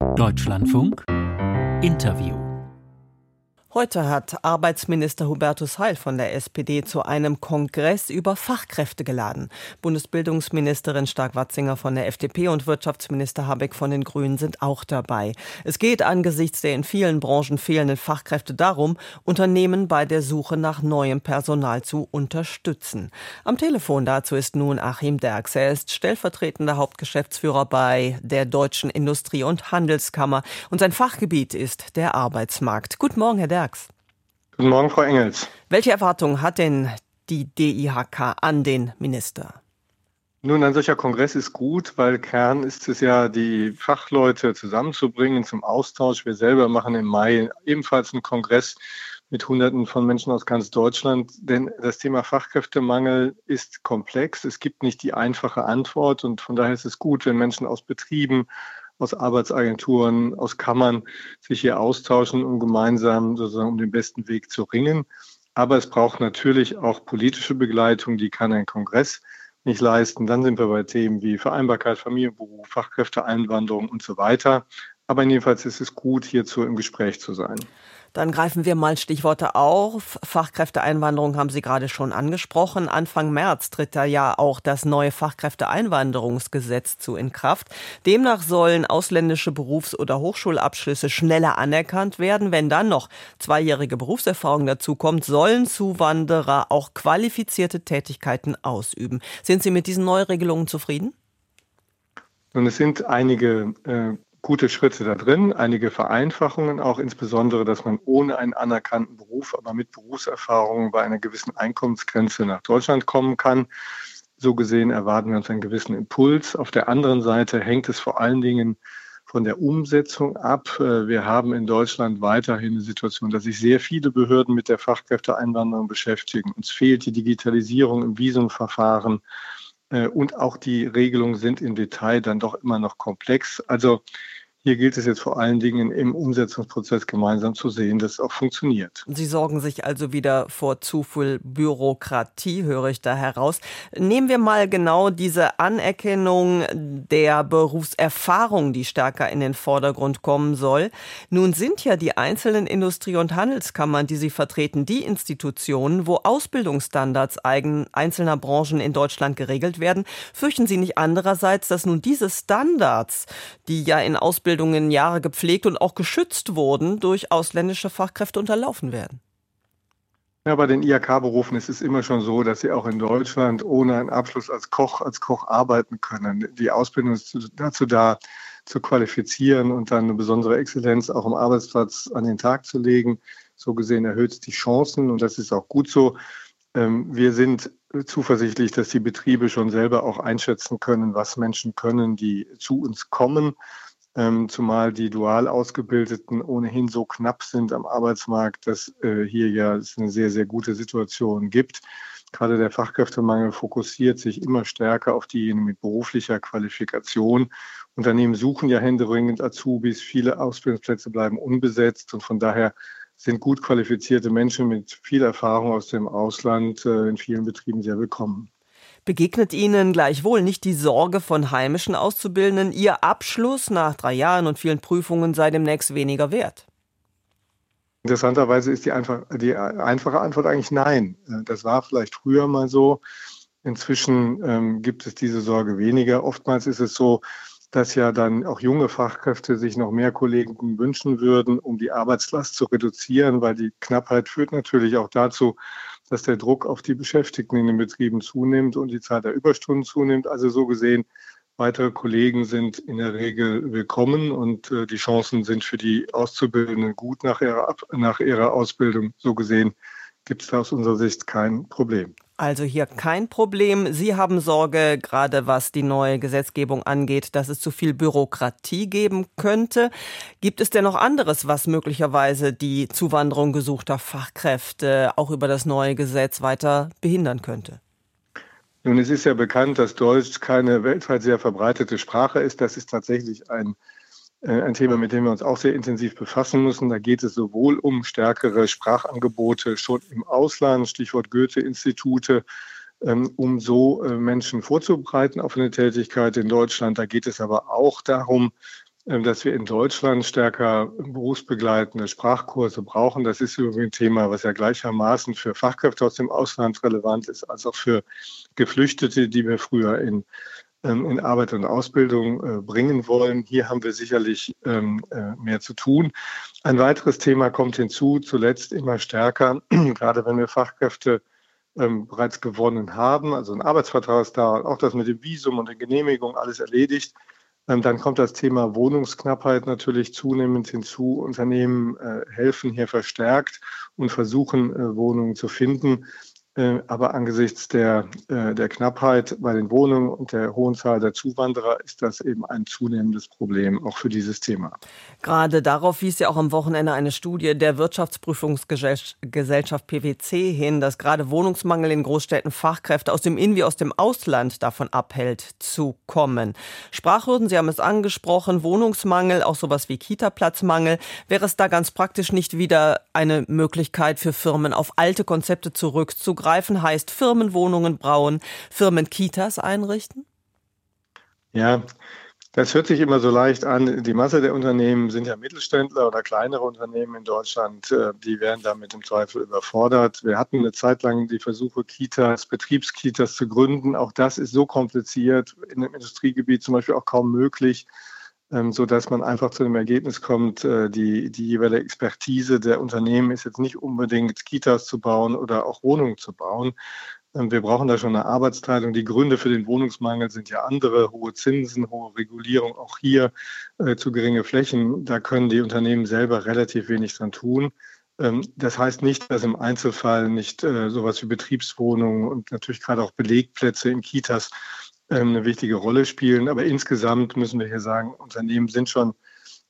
Deutschlandfunk. Interview Heute hat Arbeitsminister Hubertus Heil von der SPD zu einem Kongress über Fachkräfte geladen. Bundesbildungsministerin Stark-Watzinger von der FDP und Wirtschaftsminister Habeck von den Grünen sind auch dabei. Es geht angesichts der in vielen Branchen fehlenden Fachkräfte darum, Unternehmen bei der Suche nach neuem Personal zu unterstützen. Am Telefon dazu ist nun Achim Derks. Er ist stellvertretender Hauptgeschäftsführer bei der Deutschen Industrie- und Handelskammer und sein Fachgebiet ist der Arbeitsmarkt. Guten Morgen, Herr Derks. Werks. Guten Morgen, Frau Engels. Welche Erwartungen hat denn die DIHK an den Minister? Nun, ein solcher Kongress ist gut, weil Kern ist es ja, die Fachleute zusammenzubringen zum Austausch. Wir selber machen im Mai ebenfalls einen Kongress mit Hunderten von Menschen aus ganz Deutschland. Denn das Thema Fachkräftemangel ist komplex. Es gibt nicht die einfache Antwort. Und von daher ist es gut, wenn Menschen aus Betrieben, aus Arbeitsagenturen, aus Kammern sich hier austauschen, um gemeinsam sozusagen um den besten Weg zu ringen. Aber es braucht natürlich auch politische Begleitung, die kann ein Kongress nicht leisten. Dann sind wir bei Themen wie Vereinbarkeit, Familienberuf, Fachkräfteeinwanderung und so weiter. Aber jedenfalls ist es gut, hierzu im Gespräch zu sein. Dann greifen wir mal Stichworte auf. Fachkräfteeinwanderung haben Sie gerade schon angesprochen. Anfang März tritt da ja auch das neue Fachkräfteeinwanderungsgesetz zu in Kraft. Demnach sollen ausländische Berufs- oder Hochschulabschlüsse schneller anerkannt werden. Wenn dann noch zweijährige Berufserfahrung dazukommt, sollen Zuwanderer auch qualifizierte Tätigkeiten ausüben. Sind Sie mit diesen Neuregelungen zufrieden? Und es sind einige äh, gute Schritte da drin, einige Vereinfachungen, auch insbesondere, dass man ohne einen anerkannten Beruf, aber mit Berufserfahrung bei einer gewissen Einkommensgrenze nach Deutschland kommen kann. So gesehen erwarten wir uns einen gewissen Impuls. Auf der anderen Seite hängt es vor allen Dingen von der Umsetzung ab. Wir haben in Deutschland weiterhin eine Situation, dass sich sehr viele Behörden mit der Fachkräfteeinwanderung beschäftigen. Uns fehlt die Digitalisierung im Visumverfahren. Äh, und auch die Regelungen sind im Detail dann doch immer noch komplex. Also hier gilt es jetzt vor allen Dingen im Umsetzungsprozess gemeinsam zu sehen, dass es auch funktioniert. Sie sorgen sich also wieder vor zu viel Bürokratie, höre ich da heraus. Nehmen wir mal genau diese Anerkennung der Berufserfahrung, die stärker in den Vordergrund kommen soll. Nun sind ja die einzelnen Industrie- und Handelskammern, die Sie vertreten, die Institutionen, wo Ausbildungsstandards einzelner Branchen in Deutschland geregelt werden. Fürchten Sie nicht andererseits, dass nun diese Standards, die ja in Ausbildung Ausbildungen Jahre gepflegt und auch geschützt wurden, durch ausländische Fachkräfte unterlaufen werden? Ja, bei den IHK-Berufen ist es immer schon so, dass sie auch in Deutschland ohne einen Abschluss als Koch, als Koch arbeiten können. Die Ausbildung ist dazu da, zu qualifizieren und dann eine besondere Exzellenz auch am Arbeitsplatz an den Tag zu legen. So gesehen erhöht es die Chancen und das ist auch gut so. Ähm, wir sind zuversichtlich, dass die Betriebe schon selber auch einschätzen können, was Menschen können, die zu uns kommen ähm, zumal die dual Ausgebildeten ohnehin so knapp sind am Arbeitsmarkt, dass äh, hier ja es eine sehr, sehr gute Situation gibt. Gerade der Fachkräftemangel fokussiert sich immer stärker auf diejenigen mit beruflicher Qualifikation. Unternehmen suchen ja händeringend Azubis, viele Ausbildungsplätze bleiben unbesetzt und von daher sind gut qualifizierte Menschen mit viel Erfahrung aus dem Ausland äh, in vielen Betrieben sehr willkommen. Begegnet Ihnen gleichwohl nicht die Sorge von heimischen Auszubildenden, Ihr Abschluss nach drei Jahren und vielen Prüfungen sei demnächst weniger wert? Interessanterweise ist die, einfach, die einfache Antwort eigentlich nein. Das war vielleicht früher mal so. Inzwischen ähm, gibt es diese Sorge weniger. Oftmals ist es so, dass ja dann auch junge Fachkräfte sich noch mehr Kollegen wünschen würden, um die Arbeitslast zu reduzieren, weil die Knappheit führt natürlich auch dazu, dass der Druck auf die Beschäftigten in den Betrieben zunimmt und die Zahl der Überstunden zunimmt. Also so gesehen, weitere Kollegen sind in der Regel willkommen und äh, die Chancen sind für die Auszubildenden gut nach ihrer, nach ihrer Ausbildung. So gesehen gibt es da aus unserer Sicht kein Problem. Also hier kein Problem. Sie haben Sorge, gerade was die neue Gesetzgebung angeht, dass es zu viel Bürokratie geben könnte. Gibt es denn noch anderes, was möglicherweise die Zuwanderung gesuchter Fachkräfte auch über das neue Gesetz weiter behindern könnte? Nun, es ist ja bekannt, dass Deutsch keine weltweit sehr verbreitete Sprache ist. Das ist tatsächlich ein ein Thema, mit dem wir uns auch sehr intensiv befassen müssen. Da geht es sowohl um stärkere Sprachangebote schon im Ausland, Stichwort Goethe-Institute, ähm, um so äh, Menschen vorzubereiten auf eine Tätigkeit in Deutschland. Da geht es aber auch darum, ähm, dass wir in Deutschland stärker berufsbegleitende Sprachkurse brauchen. Das ist übrigens ein Thema, was ja gleichermaßen für Fachkräfte aus dem Ausland relevant ist, als auch für Geflüchtete, die wir früher in, in Arbeit und Ausbildung äh, bringen wollen. Hier haben wir sicherlich ähm, äh, mehr zu tun. Ein weiteres Thema kommt hinzu, zuletzt immer stärker, gerade wenn wir Fachkräfte bereits gewonnen haben. Also ein Arbeitsvertrag ist da, auch das mit dem Visum und der Genehmigung, alles erledigt ähm, dann kommt das Thema Wohnungsknappheit natürlich zunehmend hinzu. Unternehmen äh, helfen hier verstärkt und versuchen, Wohnungen zu finden. Äh, aber angesichts der, äh, der Knappheit bei den Wohnungen und der hohen Zahl der Zuwanderer ist das eben ein zunehmendes Problem auch für dieses Thema. Gerade darauf wies ja auch am Wochenende eine Studie der Wirtschaftsprüfungsgesellschaft PwC hin, dass gerade Wohnungsmangel in Großstädten Fachkräfte aus dem In- wie aus dem Ausland davon abhält, zu kommen. Sprachhürden, Sie haben es angesprochen, Wohnungsmangel, auch sowas wie Kita-Platzmangel. Wäre es da ganz praktisch nicht wieder eine Möglichkeit für Firmen, auf alte Konzepte zurückzugehen? Zugreifen heißt Firmenwohnungen bauen, Firmenkitas einrichten? Ja, das hört sich immer so leicht an. Die Masse der Unternehmen sind ja Mittelständler oder kleinere Unternehmen in Deutschland. Äh, die werden damit im Zweifel überfordert. Wir hatten eine Zeit lang die Versuche, Kitas, Betriebskitas zu gründen. Auch das ist so kompliziert, in einem Industriegebiet zum Beispiel auch kaum möglich, ähm, so dass man einfach zu dem Ergebnis kommt, äh, die, die jeweilige Expertise der Unternehmen ist jetzt nicht unbedingt Kitas zu bauen oder auch Wohnungen zu bauen. Ähm, wir brauchen da schon eine Arbeitsteilung. Die Gründe für den Wohnungsmangel sind ja andere, hohe Zinsen, hohe Regulierung, auch hier äh, zu geringe Flächen. Da können die Unternehmen selber relativ wenig dran tun. Ähm, das heißt nicht, dass im Einzelfall nicht äh, sowas wie Betriebswohnungen und natürlich gerade auch Belegplätze in Kitas eine wichtige Rolle spielen. Aber insgesamt müssen wir hier sagen, Unternehmen sind schon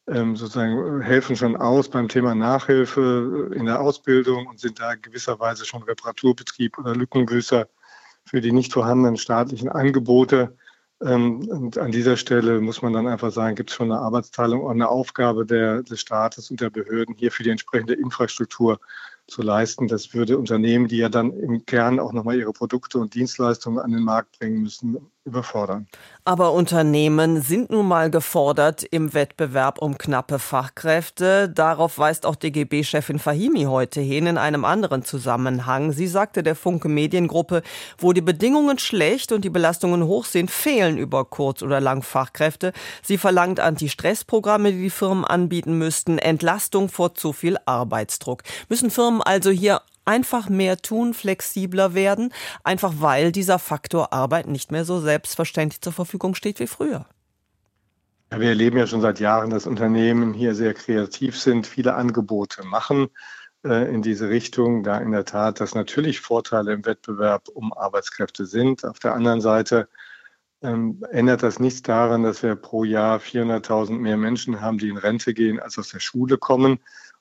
ähm, sozusagen helfen schon aus beim Thema Nachhilfe in der Ausbildung und sind da gewisserweise schon Reparaturbetrieb oder Lückengrüßer für die nicht vorhandenen staatlichen Angebote. Ähm, und an dieser Stelle muss man dann einfach sagen, gibt es schon eine Arbeitsteilung und eine Aufgabe der, des Staates und der Behörden hier für die entsprechende Infrastruktur zu leisten. Das würde Unternehmen, die ja dann im Kern auch nochmal ihre Produkte und Dienstleistungen an den Markt bringen müssen, überfordern. Aber Unternehmen sind nun mal gefordert im Wettbewerb um knappe Fachkräfte. Darauf weist auch DGB-Chefin Fahimi heute hin in einem anderen Zusammenhang. Sie sagte der Funke Mediengruppe, wo die Bedingungen schlecht und die Belastungen hoch sind, fehlen über kurz oder lang Fachkräfte. Sie verlangt Anti-Stress-Programme, die die Firmen anbieten müssten, Entlastung vor zu viel Arbeitsdruck. Müssen Firmen also hier einfach mehr tun, flexibler werden, einfach weil dieser Faktor Arbeit nicht mehr so selbstverständlich zur Verfügung steht wie früher. Ja, wir erleben ja schon seit Jahren, dass Unternehmen hier sehr kreativ sind, viele Angebote machen äh, in diese Richtung, da in der Tat, dass natürlich Vorteile im Wettbewerb um Arbeitskräfte sind. Auf der anderen Seite ähm, ändert das nichts daran, dass wir pro Jahr 400.000 mehr Menschen haben, die in Rente gehen, als aus der Schule kommen.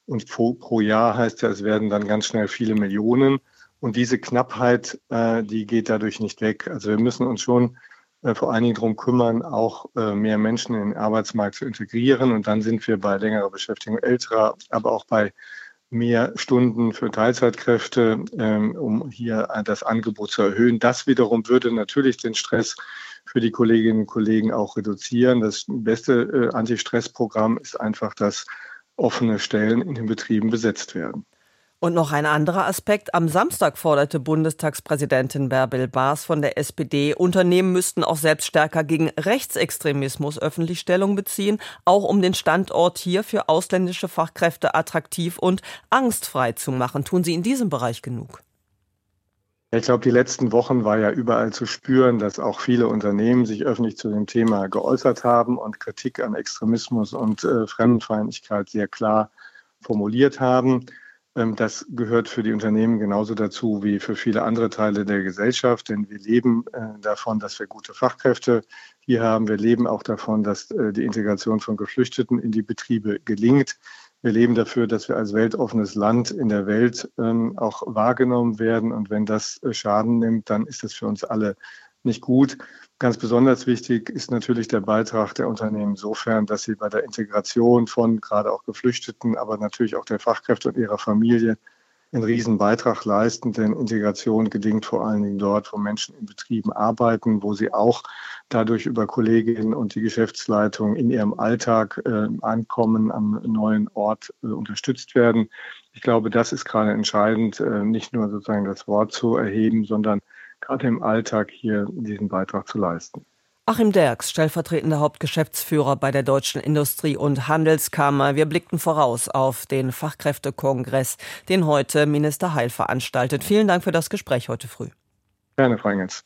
Und pro, pro Jahr heißt ja, es werden dann ganz schnell viele Millionen. Und diese Knappheit, äh, die geht dadurch nicht weg. Also wir müssen uns schon äh, vor allen Dingen darum kümmern, auch äh, mehr Menschen in den Arbeitsmarkt zu integrieren. Und dann sind wir bei längerer Beschäftigung älterer, aber auch bei mehr Stunden für Teilzeitkräfte, ähm, um hier das Angebot zu erhöhen. Das wiederum würde natürlich den Stress für die Kolleginnen und Kollegen auch reduzieren. Das beste äh, Anti-Stress-Programm ist einfach das offene Stellen in den Betrieben besetzt werden. Und noch ein anderer Aspekt. Am Samstag forderte Bundestagspräsidentin Bärbel Baas von der SPD, Unternehmen müssten auch selbst stärker gegen Rechtsextremismus öffentlich Stellung beziehen, auch um den Standort hier für ausländische Fachkräfte attraktiv und angstfrei zu machen. Tun Sie in diesem Bereich genug? Ich glaube, die letzten Wochen war ja überall zu spüren, dass auch viele Unternehmen sich öffentlich zu dem Thema geäußert haben und Kritik an Extremismus und äh, Fremdenfeindlichkeit sehr klar formuliert haben. Ähm, das gehört für die Unternehmen genauso dazu wie für viele andere Teile der Gesellschaft, denn wir leben äh, davon, dass wir gute Fachkräfte hier haben. Wir leben auch davon, dass äh, die Integration von Geflüchteten in die Betriebe gelingt. Wir leben dafür, dass wir als weltoffenes Land in der Welt ähm, auch wahrgenommen werden. Und wenn das äh, Schaden nimmt, dann ist das für uns alle nicht gut. Ganz besonders wichtig ist natürlich der Beitrag der Unternehmen insofern, dass sie bei der Integration von gerade auch Geflüchteten, aber natürlich auch der Fachkräfte und ihrer Familie einen riesen Beitrag leisten, denn Integration gelingt vor allen Dingen dort, wo Menschen in Betrieben arbeiten, wo sie auch dadurch über Kolleginnen und die Geschäftsleitung in ihrem Alltag äh, ankommen, am neuen Ort äh, unterstützt werden. Ich glaube, das ist gerade entscheidend, äh, nicht nur sozusagen das Wort zu erheben, sondern gerade im Alltag hier diesen Beitrag zu leisten. Achim Derks, stellvertretender Hauptgeschäftsführer bei der Deutschen Industrie- und Handelskammer. Wir blickten voraus auf den Fachkräftekongress, den heute Minister Heil veranstaltet. Vielen Dank für das Gespräch heute früh. Gerne, Frau Engels.